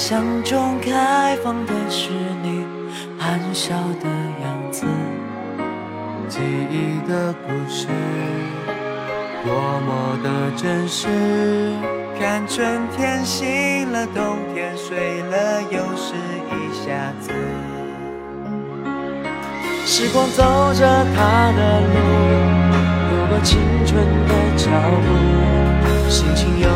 想中开放的是你含笑的样子，记忆的故事多么的真实。看春天醒了，冬天睡了，又是一下子。时光走着它的路，有个青春的脚步，心情有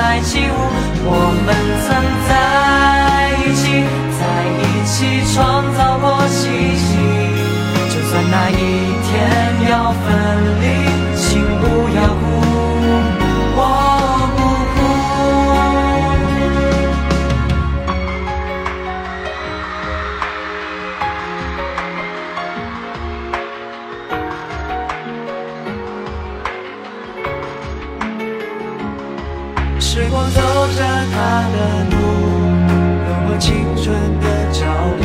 在起舞。我们曾在一起，在一起创造过奇迹。就算那一天要分离，请不要哭，时光走着它的路，有过青春的脚步，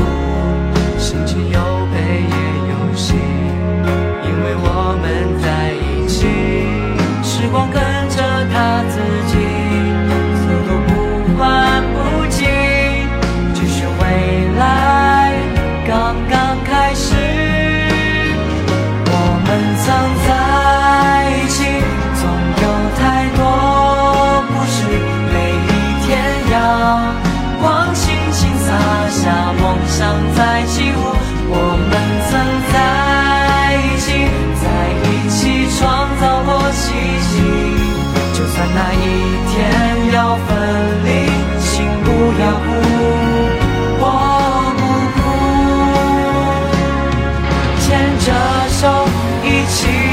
心情有悲也有喜，因为我们在一起。时光跟着它自己，速度不缓不急，只是未来刚刚开始。我们曾在那一天要分离请不要哭。我不哭牵着手一起